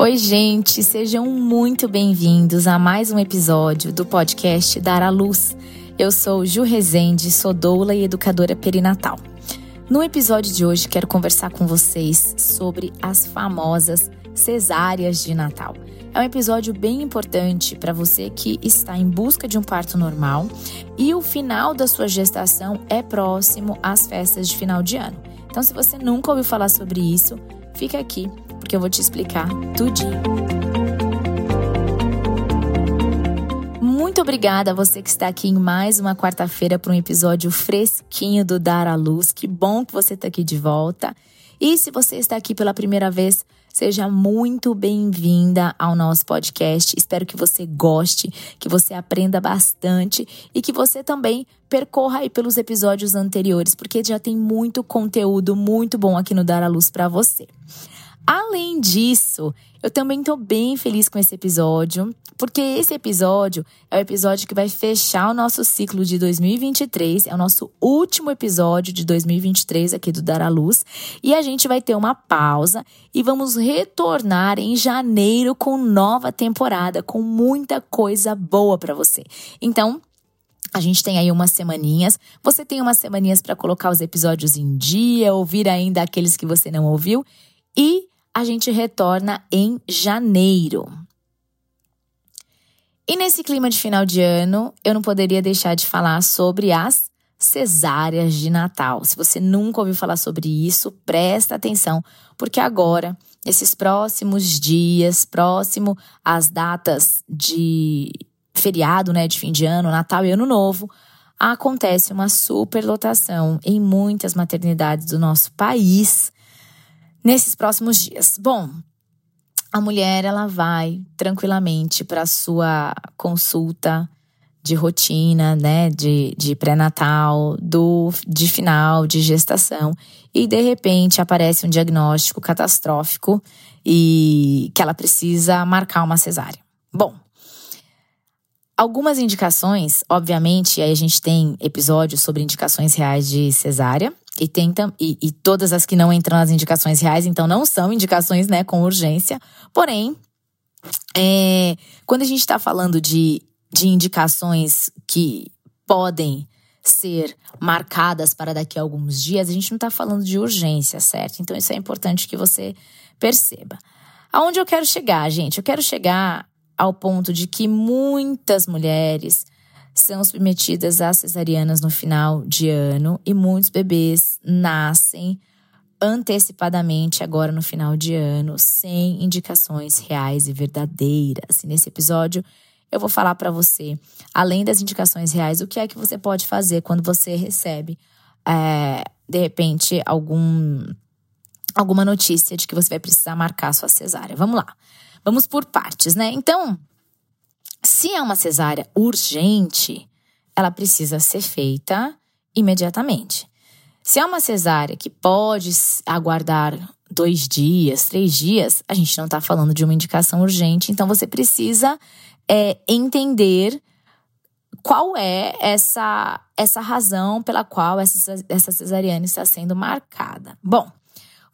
Oi, gente, sejam muito bem-vindos a mais um episódio do podcast Dar à Luz. Eu sou Ju Rezende, sou doula e educadora perinatal. No episódio de hoje, quero conversar com vocês sobre as famosas cesáreas de Natal. É um episódio bem importante para você que está em busca de um parto normal e o final da sua gestação é próximo às festas de final de ano. Então, se você nunca ouviu falar sobre isso, fica aqui porque eu vou te explicar tudinho. Muito obrigada a você que está aqui em mais uma quarta-feira para um episódio fresquinho do Dar à Luz. Que bom que você está aqui de volta. E se você está aqui pela primeira vez, seja muito bem-vinda ao nosso podcast. Espero que você goste, que você aprenda bastante e que você também percorra aí pelos episódios anteriores, porque já tem muito conteúdo muito bom aqui no Dar à Luz para você. Além disso, eu também tô bem feliz com esse episódio, porque esse episódio é o episódio que vai fechar o nosso ciclo de 2023, é o nosso último episódio de 2023 aqui do Dar à Luz, e a gente vai ter uma pausa e vamos retornar em janeiro com nova temporada, com muita coisa boa para você. Então, a gente tem aí umas semaninhas. Você tem umas semaninhas para colocar os episódios em dia, ouvir ainda aqueles que você não ouviu. E a gente retorna em janeiro. E nesse clima de final de ano, eu não poderia deixar de falar sobre as cesáreas de Natal. Se você nunca ouviu falar sobre isso, presta atenção, porque agora, nesses próximos dias, próximo às datas de feriado, né, de fim de ano, Natal e Ano Novo, acontece uma superlotação em muitas maternidades do nosso país nesses próximos dias. Bom, a mulher ela vai tranquilamente para sua consulta de rotina, né, de, de pré-natal, do de final de gestação e de repente aparece um diagnóstico catastrófico e que ela precisa marcar uma cesárea. Bom, algumas indicações, obviamente, aí a gente tem episódios sobre indicações reais de cesárea, e, e, e todas as que não entram nas indicações reais, então não são indicações né, com urgência. Porém, é, quando a gente está falando de, de indicações que podem ser marcadas para daqui a alguns dias, a gente não está falando de urgência, certo? Então isso é importante que você perceba. Aonde eu quero chegar, gente? Eu quero chegar ao ponto de que muitas mulheres são submetidas a cesarianas no final de ano e muitos bebês nascem antecipadamente agora no final de ano, sem indicações reais e verdadeiras. E nesse episódio eu vou falar para você, além das indicações reais, o que é que você pode fazer quando você recebe, é, de repente, algum, alguma notícia de que você vai precisar marcar sua cesárea. Vamos lá. Vamos por partes, né? Então, se é uma cesárea urgente, ela precisa ser feita imediatamente. Se é uma cesárea que pode aguardar dois dias, três dias, a gente não está falando de uma indicação urgente, então você precisa é, entender qual é essa, essa razão pela qual essa, essa cesariana está sendo marcada. Bom,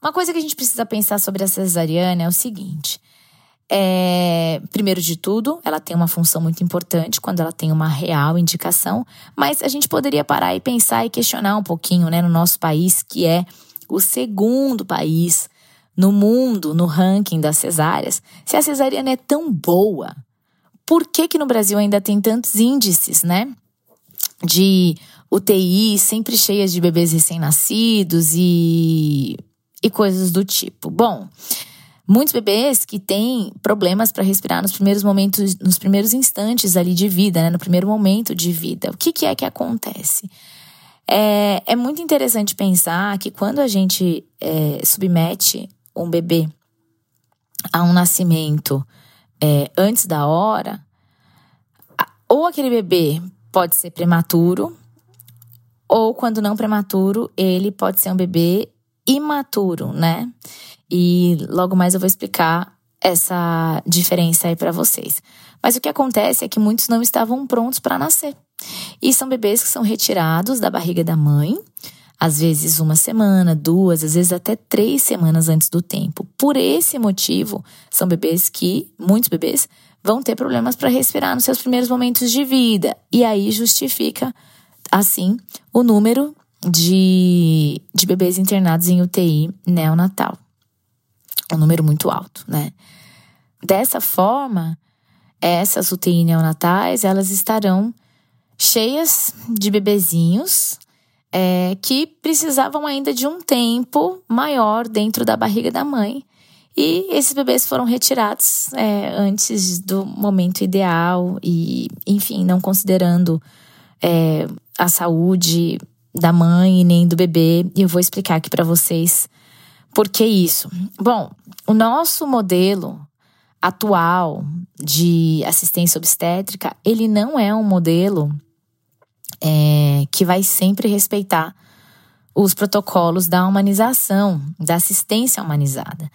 uma coisa que a gente precisa pensar sobre a cesariana é o seguinte: é, primeiro de tudo, ela tem uma função muito importante quando ela tem uma real indicação, mas a gente poderia parar e pensar e questionar um pouquinho, né, no nosso país, que é o segundo país no mundo, no ranking das cesáreas, se a cesariana é tão boa, por que que no Brasil ainda tem tantos índices, né, de UTI sempre cheias de bebês recém-nascidos e, e coisas do tipo? Bom, Muitos bebês que têm problemas para respirar nos primeiros momentos, nos primeiros instantes ali de vida, né? no primeiro momento de vida. O que, que é que acontece? É, é muito interessante pensar que quando a gente é, submete um bebê a um nascimento é, antes da hora, ou aquele bebê pode ser prematuro, ou quando não prematuro, ele pode ser um bebê imaturo, né? E logo mais eu vou explicar essa diferença aí para vocês. Mas o que acontece é que muitos não estavam prontos para nascer. E são bebês que são retirados da barriga da mãe às vezes uma semana, duas, às vezes até três semanas antes do tempo. Por esse motivo, são bebês que, muitos bebês, vão ter problemas para respirar nos seus primeiros momentos de vida. E aí justifica, assim, o número de, de bebês internados em UTI neonatal. Um número muito alto, né? Dessa forma, essas UTI neonatais, elas estarão cheias de bebezinhos é, que precisavam ainda de um tempo maior dentro da barriga da mãe. E esses bebês foram retirados é, antes do momento ideal e, enfim, não considerando é, a saúde da mãe nem do bebê. E eu vou explicar aqui para vocês por que isso. Bom, o nosso modelo atual de assistência obstétrica, ele não é um modelo é, que vai sempre respeitar os protocolos da humanização, da assistência humanizada.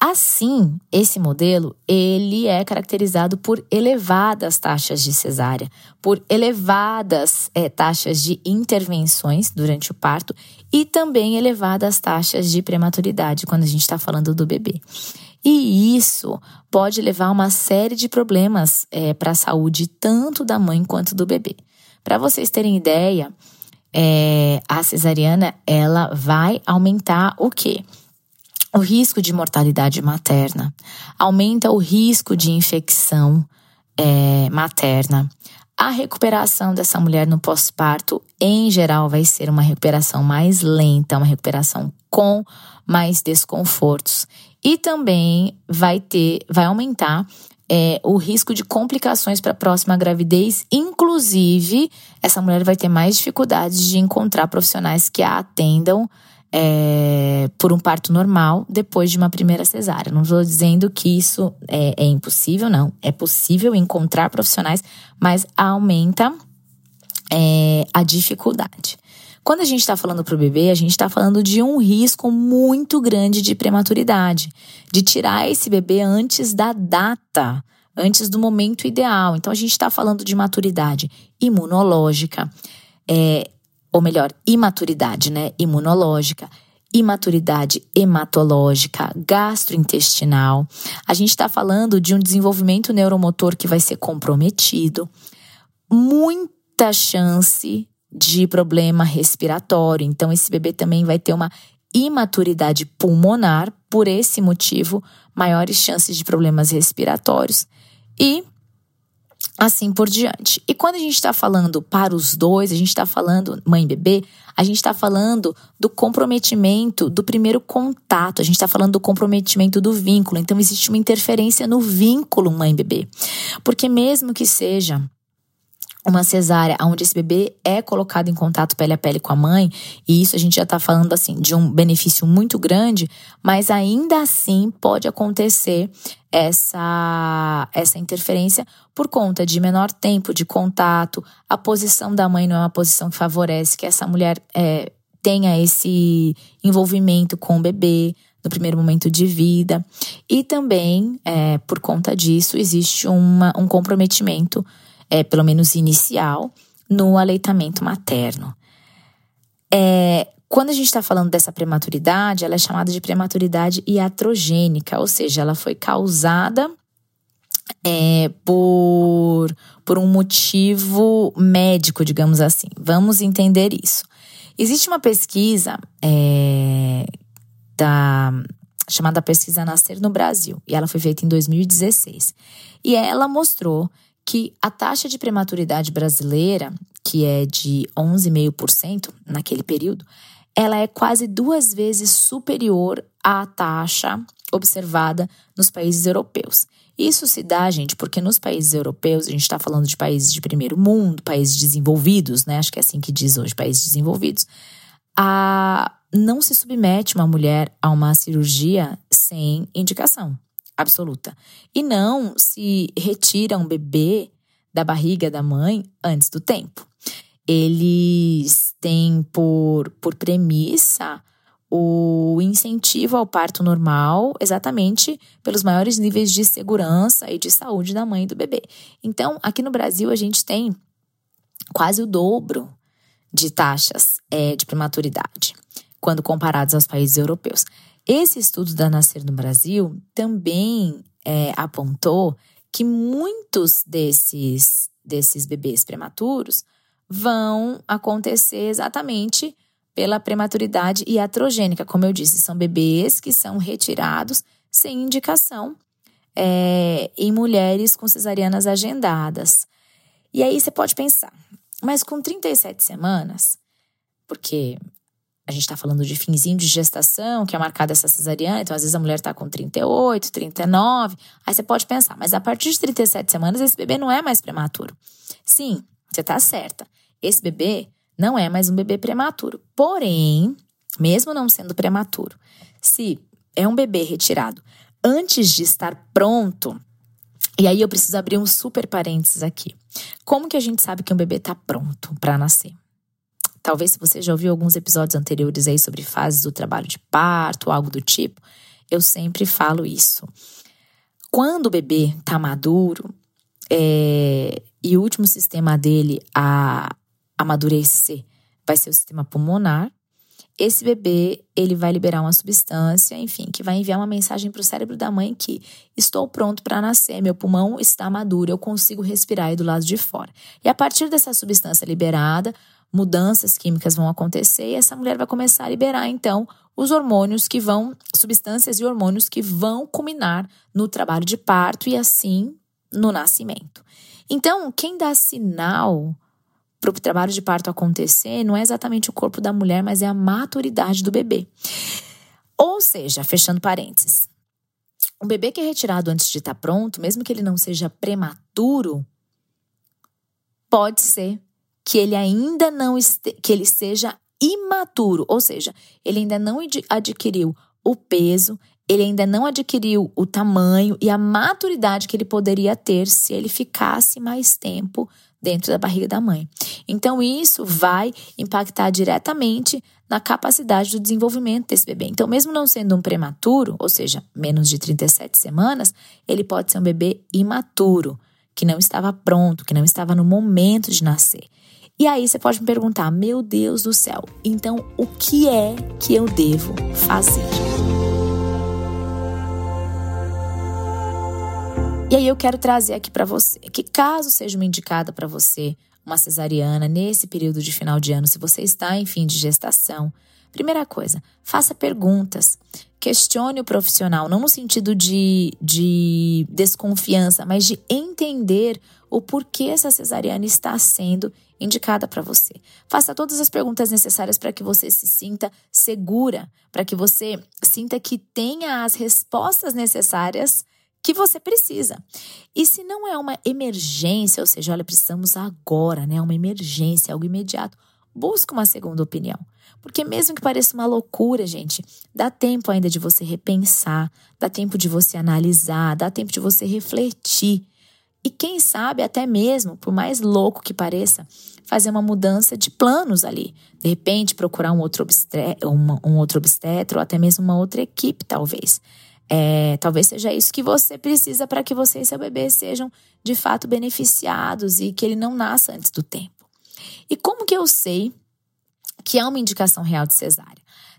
Assim, esse modelo ele é caracterizado por elevadas taxas de cesárea, por elevadas é, taxas de intervenções durante o parto e também elevadas taxas de prematuridade quando a gente está falando do bebê. E isso pode levar a uma série de problemas é, para a saúde tanto da mãe quanto do bebê. Para vocês terem ideia, é, a cesariana ela vai aumentar o quê? O risco de mortalidade materna, aumenta o risco de infecção é, materna. A recuperação dessa mulher no pós-parto, em geral, vai ser uma recuperação mais lenta, uma recuperação com mais desconfortos. E também vai ter, vai aumentar é, o risco de complicações para a próxima gravidez. Inclusive, essa mulher vai ter mais dificuldades de encontrar profissionais que a atendam é, por um parto normal depois de uma primeira cesárea. Não estou dizendo que isso é, é impossível, não. É possível encontrar profissionais, mas aumenta é, a dificuldade. Quando a gente está falando para o bebê, a gente está falando de um risco muito grande de prematuridade, de tirar esse bebê antes da data, antes do momento ideal. Então a gente está falando de maturidade imunológica, é, ou melhor, imaturidade, né? Imunológica, imaturidade hematológica, gastrointestinal. A gente está falando de um desenvolvimento neuromotor que vai ser comprometido, muita chance de problema respiratório. Então, esse bebê também vai ter uma imaturidade pulmonar, por esse motivo, maiores chances de problemas respiratórios e assim por diante. E quando a gente está falando para os dois, a gente está falando mãe e bebê, a gente está falando do comprometimento do primeiro contato, a gente está falando do comprometimento do vínculo. Então, existe uma interferência no vínculo mãe e bebê. Porque, mesmo que seja uma cesárea onde esse bebê é colocado em contato pele a pele com a mãe, e isso a gente já está falando assim de um benefício muito grande, mas ainda assim pode acontecer essa, essa interferência por conta de menor tempo de contato, a posição da mãe não é uma posição que favorece que essa mulher é, tenha esse envolvimento com o bebê no primeiro momento de vida, e também é, por conta disso existe uma, um comprometimento é, pelo menos inicial, no aleitamento materno. É, quando a gente está falando dessa prematuridade, ela é chamada de prematuridade iatrogênica, ou seja, ela foi causada é, por, por um motivo médico, digamos assim. Vamos entender isso. Existe uma pesquisa é, da, chamada Pesquisa Nascer no Brasil, e ela foi feita em 2016. E ela mostrou que a taxa de prematuridade brasileira, que é de 11,5% naquele período, ela é quase duas vezes superior à taxa observada nos países europeus. Isso se dá, gente, porque nos países europeus, a gente está falando de países de primeiro mundo, países desenvolvidos, né? Acho que é assim que diz hoje, países desenvolvidos. A, não se submete uma mulher a uma cirurgia sem indicação absoluta. E não se retira um bebê da barriga da mãe antes do tempo. Eles têm por, por premissa o incentivo ao parto normal, exatamente pelos maiores níveis de segurança e de saúde da mãe e do bebê. Então, aqui no Brasil, a gente tem quase o dobro de taxas é, de prematuridade, quando comparados aos países europeus. Esse estudo da Nascer no Brasil também é, apontou que muitos desses, desses bebês prematuros vão acontecer exatamente pela prematuridade iatrogênica. Como eu disse, são bebês que são retirados sem indicação é, em mulheres com cesarianas agendadas. E aí você pode pensar, mas com 37 semanas, porque a gente está falando de finzinho de gestação, que é marcada essa cesariana, então às vezes a mulher está com 38, 39. Aí você pode pensar, mas a partir de 37 semanas esse bebê não é mais prematuro. Sim, você está certa. Esse bebê não é mais um bebê prematuro. Porém, mesmo não sendo prematuro, se é um bebê retirado antes de estar pronto, e aí eu preciso abrir um super parênteses aqui. Como que a gente sabe que um bebê está pronto para nascer? Talvez se você já ouviu alguns episódios anteriores aí sobre fases do trabalho de parto, algo do tipo, eu sempre falo isso. Quando o bebê está maduro é, e o último sistema dele a amadurecer vai ser o sistema pulmonar, esse bebê ele vai liberar uma substância, enfim, que vai enviar uma mensagem para o cérebro da mãe que estou pronto para nascer, meu pulmão está maduro, eu consigo respirar aí do lado de fora. E a partir dessa substância liberada, mudanças químicas vão acontecer e essa mulher vai começar a liberar então os hormônios que vão, substâncias e hormônios que vão culminar no trabalho de parto e assim no nascimento. Então, quem dá sinal para o trabalho de parto acontecer não é exatamente o corpo da mulher, mas é a maturidade do bebê. Ou seja, fechando parênteses, um bebê que é retirado antes de estar tá pronto, mesmo que ele não seja prematuro, pode ser que ele ainda não que ele seja imaturo, ou seja, ele ainda não adquiriu o peso, ele ainda não adquiriu o tamanho e a maturidade que ele poderia ter se ele ficasse mais tempo dentro da barriga da mãe. Então, isso vai impactar diretamente na capacidade do desenvolvimento desse bebê. Então, mesmo não sendo um prematuro, ou seja, menos de 37 semanas, ele pode ser um bebê imaturo, que não estava pronto, que não estava no momento de nascer. E aí você pode me perguntar: meu Deus do céu, então o que é que eu devo fazer? E aí eu quero trazer aqui para você que caso seja uma indicada para você uma cesariana nesse período de final de ano, se você está em fim de gestação, primeira coisa, faça perguntas. Questione o profissional, não no sentido de, de desconfiança, mas de entender o porquê essa cesariana está sendo indicada para você. Faça todas as perguntas necessárias para que você se sinta segura, para que você sinta que tenha as respostas necessárias que você precisa. E se não é uma emergência, ou seja, olha, precisamos agora, né? Uma emergência, algo imediato, busca uma segunda opinião. Porque mesmo que pareça uma loucura, gente, dá tempo ainda de você repensar, dá tempo de você analisar, dá tempo de você refletir. E quem sabe até mesmo, por mais louco que pareça, fazer uma mudança de planos ali. De repente, procurar um outro, obstre um outro obstetra ou até mesmo uma outra equipe, talvez. É, talvez seja isso que você precisa para que você e seu bebê sejam de fato beneficiados e que ele não nasça antes do tempo. E como que eu sei que é uma indicação real de cesárea?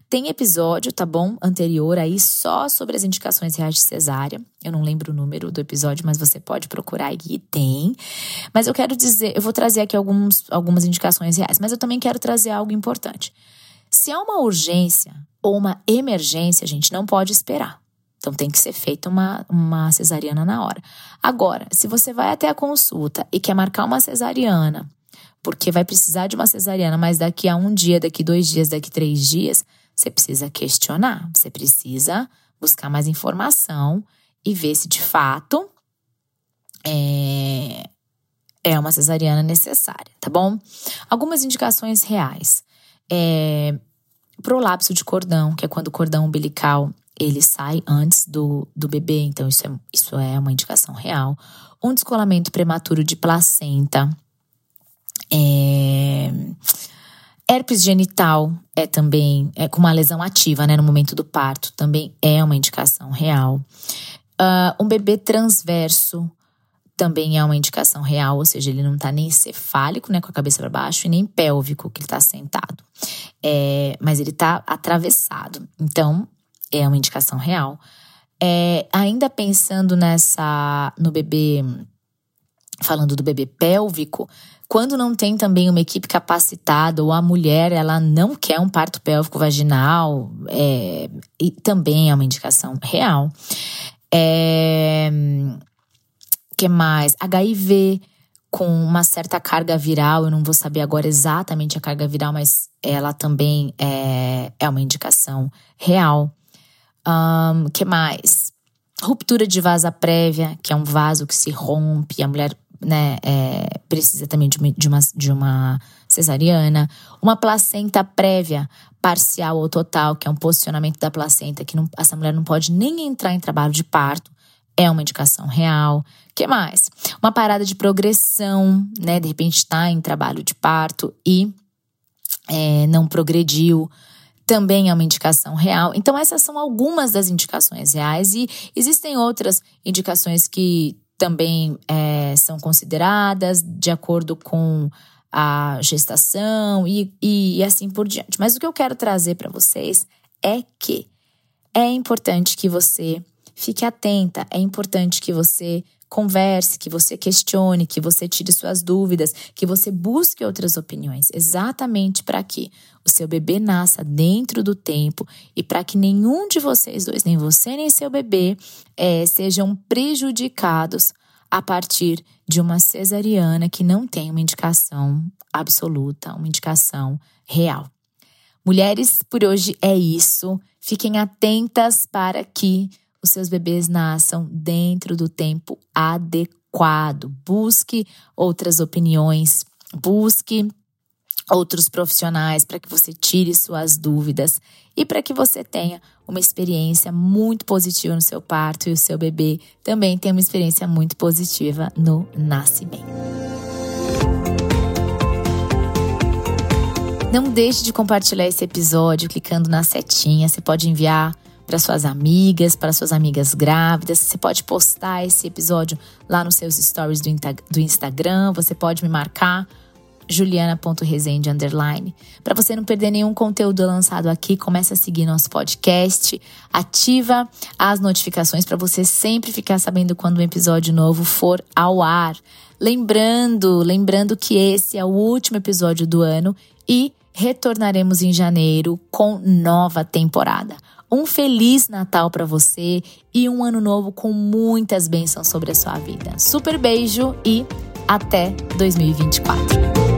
Tem episódio, tá bom? Anterior aí só sobre as indicações reais de cesárea. Eu não lembro o número do episódio, mas você pode procurar aqui, tem. Mas eu quero dizer, eu vou trazer aqui alguns, algumas indicações reais, mas eu também quero trazer algo importante. Se é uma urgência ou uma emergência, a gente não pode esperar. Então tem que ser feita uma, uma cesariana na hora. Agora, se você vai até a consulta e quer marcar uma cesariana, porque vai precisar de uma cesariana, mas daqui a um dia, daqui dois dias, daqui três dias, você precisa questionar, você precisa buscar mais informação e ver se de fato é, é uma cesariana necessária, tá bom? Algumas indicações reais. É, prolapso de cordão, que é quando o cordão umbilical ele sai antes do, do bebê, então isso é, isso é uma indicação real. Um descolamento prematuro de placenta. É, herpes genital é também, é com uma lesão ativa, né, no momento do parto, também é uma indicação real. Uh, um bebê transverso também é uma indicação real, ou seja, ele não está nem cefálico, né, com a cabeça para baixo, e nem pélvico, que ele está sentado. É, mas ele está atravessado. Então, é uma indicação real. É, ainda pensando nessa no bebê, falando do bebê pélvico, quando não tem também uma equipe capacitada ou a mulher ela não quer um parto pélvico vaginal, é, e também é uma indicação real. É, que mais? HIV com uma certa carga viral, eu não vou saber agora exatamente a carga viral, mas ela também é, é uma indicação real. Um, que mais? Ruptura de vasa prévia, que é um vaso que se rompe, a mulher né, é, precisa também de uma, de, uma, de uma cesariana. Uma placenta prévia, parcial ou total, que é um posicionamento da placenta, que não, essa mulher não pode nem entrar em trabalho de parto, é uma indicação real. que mais? Uma parada de progressão, né? De repente está em trabalho de parto e é, não progrediu também é uma indicação real. Então, essas são algumas das indicações reais, e existem outras indicações que também é, são consideradas de acordo com a gestação e, e, e assim por diante. Mas o que eu quero trazer para vocês é que é importante que você fique atenta, é importante que você converse, que você questione, que você tire suas dúvidas, que você busque outras opiniões, exatamente para que o seu bebê nasça dentro do tempo e para que nenhum de vocês dois, nem você nem seu bebê, é, sejam prejudicados a partir de uma cesariana que não tem uma indicação absoluta, uma indicação real. Mulheres, por hoje é isso. Fiquem atentas para que os seus bebês nasçam dentro do tempo adequado. Busque outras opiniões, busque outros profissionais para que você tire suas dúvidas e para que você tenha uma experiência muito positiva no seu parto e o seu bebê também tenha uma experiência muito positiva no nascimento. Não deixe de compartilhar esse episódio clicando na setinha. Você pode enviar para suas amigas, para suas amigas grávidas. Você pode postar esse episódio lá nos seus stories do, do Instagram. Você pode me marcar juliana.resende underline. Para você não perder nenhum conteúdo lançado aqui, comece a seguir nosso podcast, ativa as notificações para você sempre ficar sabendo quando um episódio novo for ao ar. Lembrando, lembrando que esse é o último episódio do ano e retornaremos em janeiro com nova temporada. Um feliz Natal para você e um ano novo com muitas bênçãos sobre a sua vida. Super beijo e até 2024.